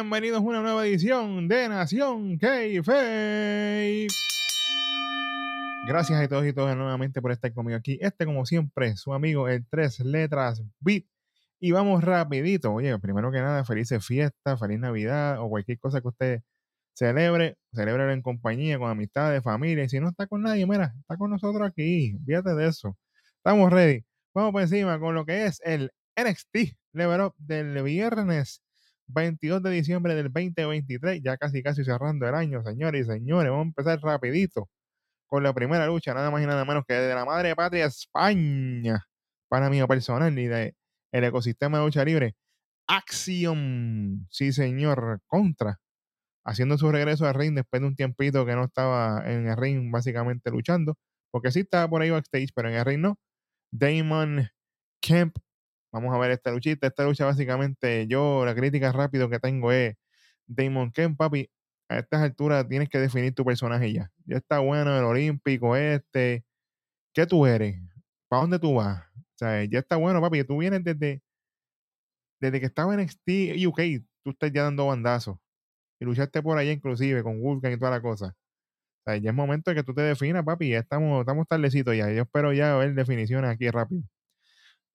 Bienvenidos a una nueva edición de Nación k Gracias a todos y todas nuevamente por estar conmigo aquí. Este, como siempre, su amigo el Tres Letras Beat. Y vamos rapidito. Oye, primero que nada, felices fiestas, feliz Navidad o cualquier cosa que usted celebre. Celebre en compañía, con amistades, familia. Y si no está con nadie, mira, está con nosotros aquí. Fíjate de eso. Estamos ready. Vamos por encima con lo que es el NXT Level Up del viernes 22 de diciembre del 2023, ya casi casi cerrando el año, señores y señores. Vamos a empezar rapidito con la primera lucha, nada más y nada menos que de la madre patria España, para mí personal y de el ecosistema de lucha libre. Acción, sí señor, contra, haciendo su regreso al ring después de un tiempito que no estaba en el ring básicamente luchando, porque sí estaba por ahí backstage, pero en el ring no. Damon Kemp Vamos a ver esta luchita. Esta lucha básicamente, yo la crítica rápido que tengo es Damon Ken, papi, a estas alturas tienes que definir tu personaje ya. Ya está bueno el olímpico este. ¿Qué tú eres? ¿Para dónde tú vas? O sea, ya está bueno, papi. Tú vienes desde, desde que estaba en NXT UK, tú estás ya dando bandazos. Y luchaste por allá inclusive con Vulcan y toda la cosa. O sea, ya es momento de que tú te definas, papi. Ya estamos, estamos tardecitos ya. Yo espero ya ver definiciones aquí rápido.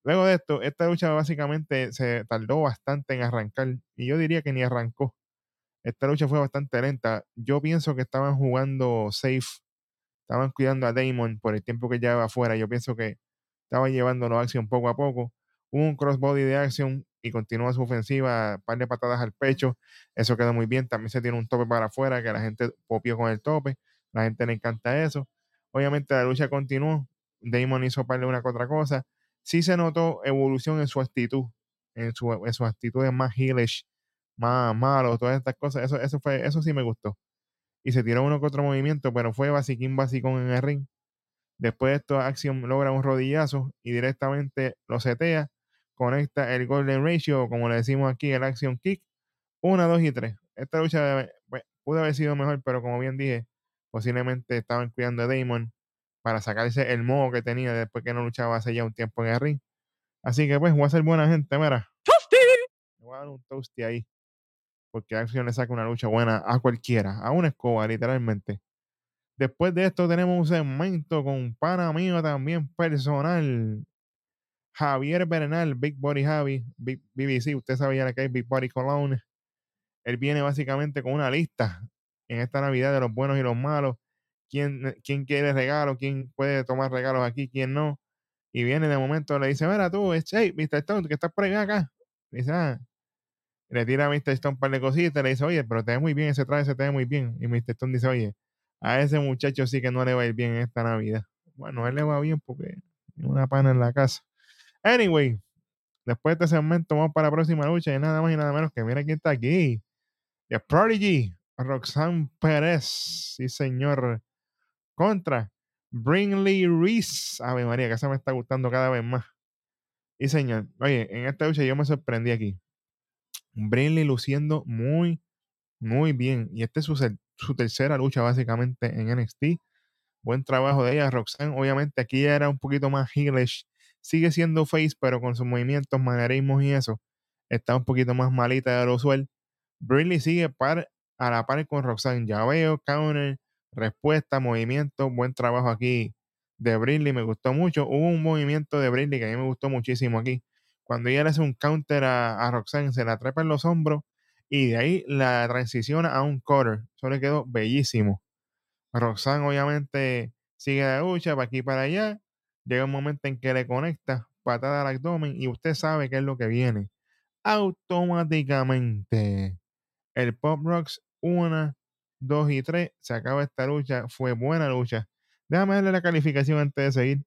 Luego de esto, esta lucha básicamente se tardó bastante en arrancar y yo diría que ni arrancó. Esta lucha fue bastante lenta. Yo pienso que estaban jugando safe, estaban cuidando a Damon por el tiempo que llevaba afuera. Yo pienso que estaba llevándolo a acción poco a poco. Hubo un crossbody de acción y continúa su ofensiva, par de patadas al pecho. Eso quedó muy bien. También se tiene un tope para afuera que la gente popió con el tope. La gente le encanta eso. Obviamente la lucha continuó. Damon hizo par de una que otra cosa sí se notó evolución en su actitud, en su, en su actitud más heelish, más malo, todas estas cosas. Eso, eso, fue, eso sí me gustó. Y se tiró uno que otro movimiento, pero fue basiquín básico en el ring. Después de esto, Action logra un rodillazo y directamente lo setea. Conecta el Golden Ratio, como le decimos aquí, el Action Kick. Una, dos y tres. Esta lucha pues, pudo haber sido mejor, pero como bien dije, posiblemente estaban cuidando a Damon para sacarse el modo que tenía después que no luchaba hace ya un tiempo en el ring. Así que pues voy a ser buena gente, mira. ¡Toasty! Me voy a dar un toasty ahí. Porque Action le saca una lucha buena a cualquiera, a una escoba, literalmente. Después de esto tenemos un segmento con un pana mío también personal. Javier Bernal, Big Body Javi, BBC, usted sabía que hay Big Body Cologne. Él viene básicamente con una lista en esta Navidad de los buenos y los malos quién, quién quiere regalo, quién puede tomar regalos aquí, quién no. Y viene de momento, le dice, mira tú, hey, Mr. Stone, que estás por ahí acá. dice, ah. Le tira a Mr. Stone un par de cositas, le dice, oye, pero te ve muy bien ese traje, se te ve muy bien. Y Mr. Stone dice, oye, a ese muchacho sí que no le va a ir bien en esta Navidad. Bueno, él le va bien porque una pana en la casa. Anyway, después de este segmento vamos para la próxima lucha y nada más y nada menos que mira quién está aquí. The Prodigy, Roxanne Pérez. Sí, señor contra Brinley Reese. Ave María, que se me está gustando cada vez más. Y señor, oye, en esta lucha yo me sorprendí aquí. Brinley luciendo muy, muy bien. Y esta es su, tercera lucha básicamente en NXT. Buen trabajo de ella. Roxanne, obviamente aquí era un poquito más heelish. Sigue siendo face, pero con sus movimientos, manerismos y eso. Está un poquito más malita de lo usual. Brinley sigue par, a la par con Roxanne. Ya veo, counter, respuesta, movimiento, buen trabajo aquí de Brinley, me gustó mucho. Hubo un movimiento de Brinley que a mí me gustó muchísimo aquí. Cuando ella le hace un counter a, Roxanne, se la trepa en los hombros y de ahí la transiciona a un quarter. Eso le quedó bellísimo. Roxanne obviamente sigue la lucha para aquí para allá. Llega un momento en que le conecta patada al abdomen y usted sabe qué es lo que viene. Automáticamente el Pop Rocks una 2 y 3. Se acaba esta lucha. Fue buena lucha. Déjame darle la calificación antes de seguir.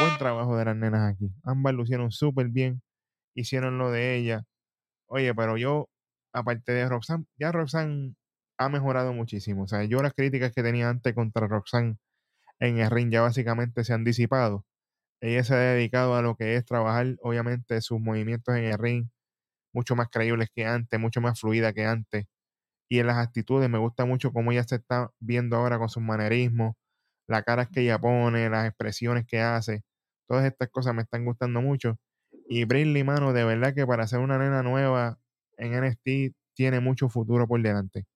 Buen trabajo de las nenas aquí. Ambas lucieron súper bien. Hicieron lo de ella. Oye, pero yo, aparte de Roxanne, ya Roxanne ha mejorado muchísimo. O sea, yo las críticas que tenía antes contra Roxanne en el ring ya básicamente se han disipado. Ella se ha dedicado a lo que es trabajar, obviamente, sus movimientos en el ring mucho más creíbles que antes, mucho más fluida que antes y en las actitudes. Me gusta mucho cómo ella se está viendo ahora con sus manerismos, la cara que ella pone, las expresiones que hace. Todas estas cosas me están gustando mucho. Y Brinley, mano, de verdad que para ser una nena nueva en NXT tiene mucho futuro por delante.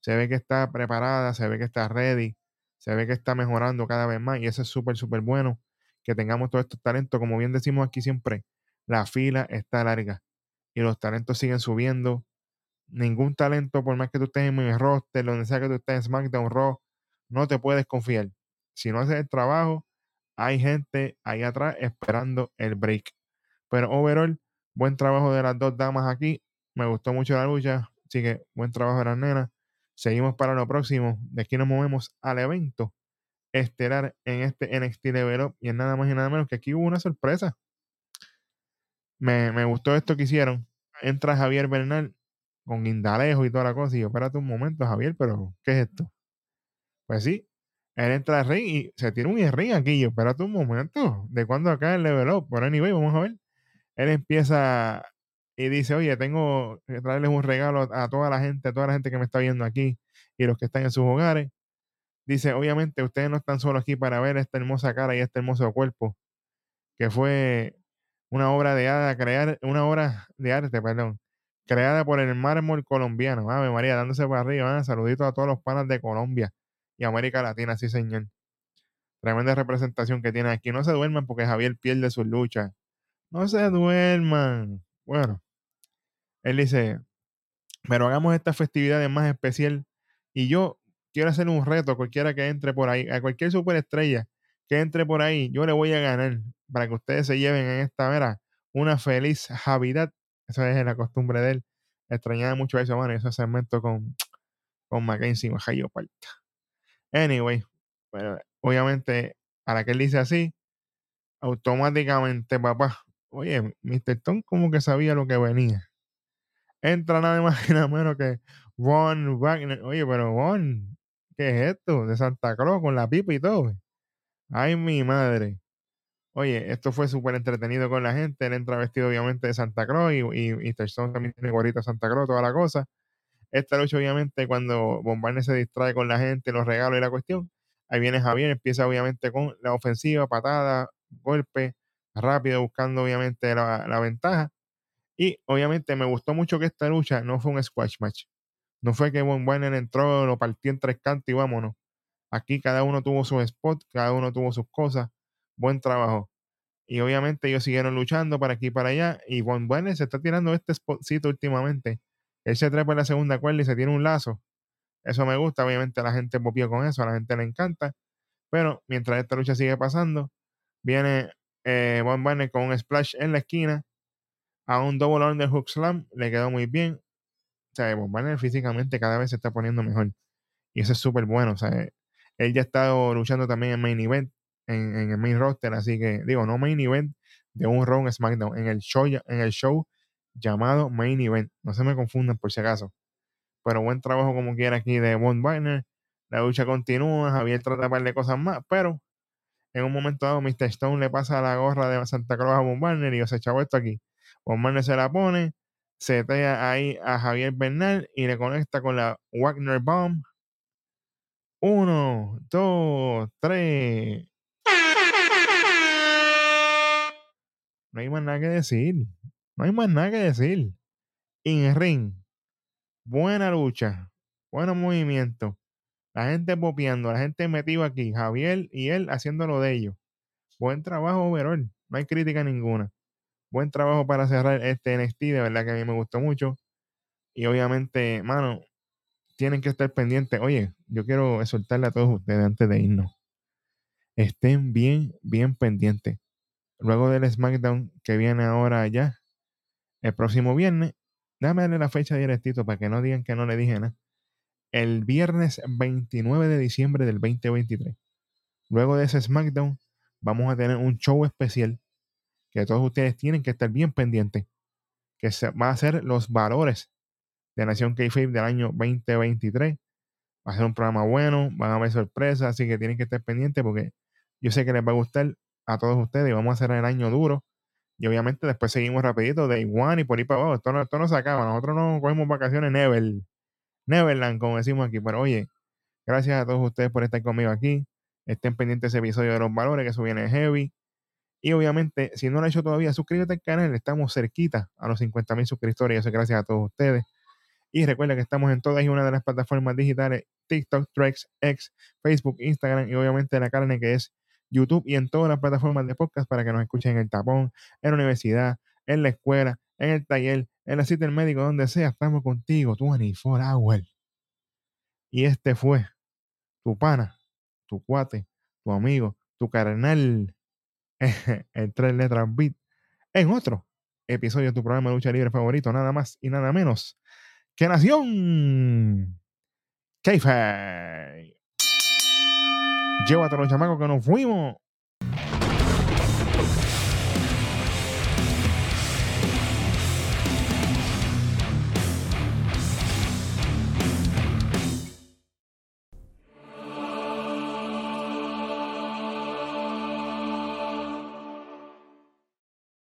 Se ve que está preparada, se ve que está ready, se ve que está mejorando cada vez más y eso es súper, súper bueno que tengamos todos estos talentos. Como bien decimos aquí siempre, la fila está larga y los talentos siguen subiendo. Ningún talento, por más que tú estés en mi roster, donde sea que tú estés en SmackDown Raw, no te puedes confiar. Si no haces el trabajo, hay gente ahí atrás esperando el break. Pero overall, buen trabajo de las dos damas aquí. Me gustó mucho la lucha. Así que buen trabajo de las nenas. Seguimos para lo próximo. De aquí nos movemos al evento estelar en este NXT Level Up. Y es nada más y nada menos que aquí hubo una sorpresa. Me, me gustó esto que hicieron. Entra Javier Bernal con Guindalejo y toda la cosa. Y yo, espérate un momento, Javier, pero ¿qué es esto? Pues sí, él entra al ring y se tiene un ring aquí. Yo, espérate un momento, ¿de cuándo acá el level up? Por anyway, vamos a ver. Él empieza y dice, oye, tengo que traerles un regalo a toda la gente, a toda la gente que me está viendo aquí y los que están en sus hogares. Dice, obviamente ustedes no están solo aquí para ver esta hermosa cara y este hermoso cuerpo, que fue una obra de arte, crear una obra de arte, perdón, creada por el mármol colombiano. Ave María, dándose para arriba. ¿eh? Saluditos a todos los panas de Colombia y América Latina, sí, señor. Tremenda representación que tiene aquí. No se duerman porque Javier pierde su lucha. No se duerman. Bueno, él dice, pero hagamos esta festividad más especial. Y yo quiero hacer un reto a cualquiera que entre por ahí, a cualquier superestrella que entre por ahí, yo le voy a ganar para que ustedes se lleven en esta vera una feliz Navidad. Esa es la costumbre de él. Extrañaba mucho eso, mano, ese segmento con, con Mackenzie Majayo Parta. Anyway, bueno, obviamente, a la que él dice así, automáticamente, papá, oye, Mr. Tom como que sabía lo que venía. Entra nada más y nada menos que Von Wagner. Oye, pero Von, ¿qué es esto? De Santa Claus con la pipa y todo. Ay, mi madre. Oye, esto fue súper entretenido con la gente. Él entra vestido obviamente de Santa Claus y, y, y también tiene gorrita Santa Claus, toda la cosa. Esta lucha, obviamente, cuando Bombarne se distrae con la gente, los regalos y la cuestión, ahí viene Javier, empieza obviamente con la ofensiva, patada, golpe, rápido, buscando obviamente la, ventaja. Y obviamente me gustó mucho que esta lucha no fue un squash match. No fue que Bombarne entró, lo partió en tres cantos y vámonos. Aquí cada uno tuvo su spot, cada uno tuvo sus cosas. Buen trabajo. Y obviamente ellos siguieron luchando para aquí y para allá. Y Von se está tirando este spotcito últimamente él se trepa en la segunda cuerda y se tiene un lazo. Eso me gusta, obviamente la gente popió con eso, a la gente le encanta. Pero mientras esta lucha sigue pasando, viene eh, Von con un splash en la esquina a un double under hook slam, le quedó muy bien. O sea, Von físicamente cada vez se está poniendo mejor. Y eso es súper bueno. O sea, él ya ha estado luchando también en main event, en, el main roster, así que digo, no main event de un Raw SmackDown, en el show, en el show llamado Main Event. No se me confundan por si acaso. Pero buen trabajo como quiera aquí de Von Wagner. La lucha continúa, Javier trata de par de cosas más, pero en un momento dado Mr. Stone le pasa la gorra de Santa Claus a Von Wagner y yo se echaba esto aquí. Von Wagner se la pone, se tea ahí a Javier Bernal y le conecta con la Wagner Bomb. Uno, dos, tres. No hay más nada que decir. No hay más nada que decir. In ring. Buena lucha. Buen movimiento. La gente popeando, la gente metido aquí. Javier y él haciendo lo de ellos. Buen trabajo, overall. No hay crítica ninguna. Buen trabajo para cerrar este NXT. De verdad que a mí me gustó mucho. Y obviamente, mano, tienen que estar pendientes. Oye, yo quiero exhortarle a todos ustedes antes de irnos. Estén bien, bien pendientes. Luego del SmackDown que viene ahora allá, el próximo viernes, déjame darle la fecha directito para que no digan que no le dije nada. El viernes 29 de diciembre del 2023. Luego de ese SmackDown, vamos a tener un show especial que todos ustedes tienen que estar bien pendientes. Que se, va a ser los valores de Nación K-Fape del año 2023. Va a ser un programa bueno, van a haber sorpresas, así que tienen que estar pendientes porque yo sé que les va a gustar a todos ustedes y vamos a hacer el año duro y obviamente después seguimos rapidito de One y por ahí para abajo. Esto no, se acaba. Nosotros no cogemos vacaciones Never, Neverland, como decimos aquí. Pero oye, gracias a todos ustedes por estar conmigo aquí. Estén pendientes de ese episodio de los valores, que eso viene heavy. Y obviamente, si no lo has hecho todavía, suscríbete al canal. Estamos cerquita a los 50 mil suscriptores. Eso gracias a todos ustedes. Y recuerda que estamos en todas y una de las plataformas digitales: TikTok, Trex, X, Facebook, Instagram y obviamente la carne que es YouTube y en todas las plataformas de podcast para que nos escuchen en el tapón, en la universidad, en la escuela, en el taller, en la cita del médico, donde sea. Estamos contigo, 24 hour. Y este fue tu pana, tu cuate, tu amigo, tu carnal, el tres letras beat, en otro episodio de tu programa de lucha libre favorito, nada más y nada menos que Nación Keife. Llévate los chamacos que nos fuimos.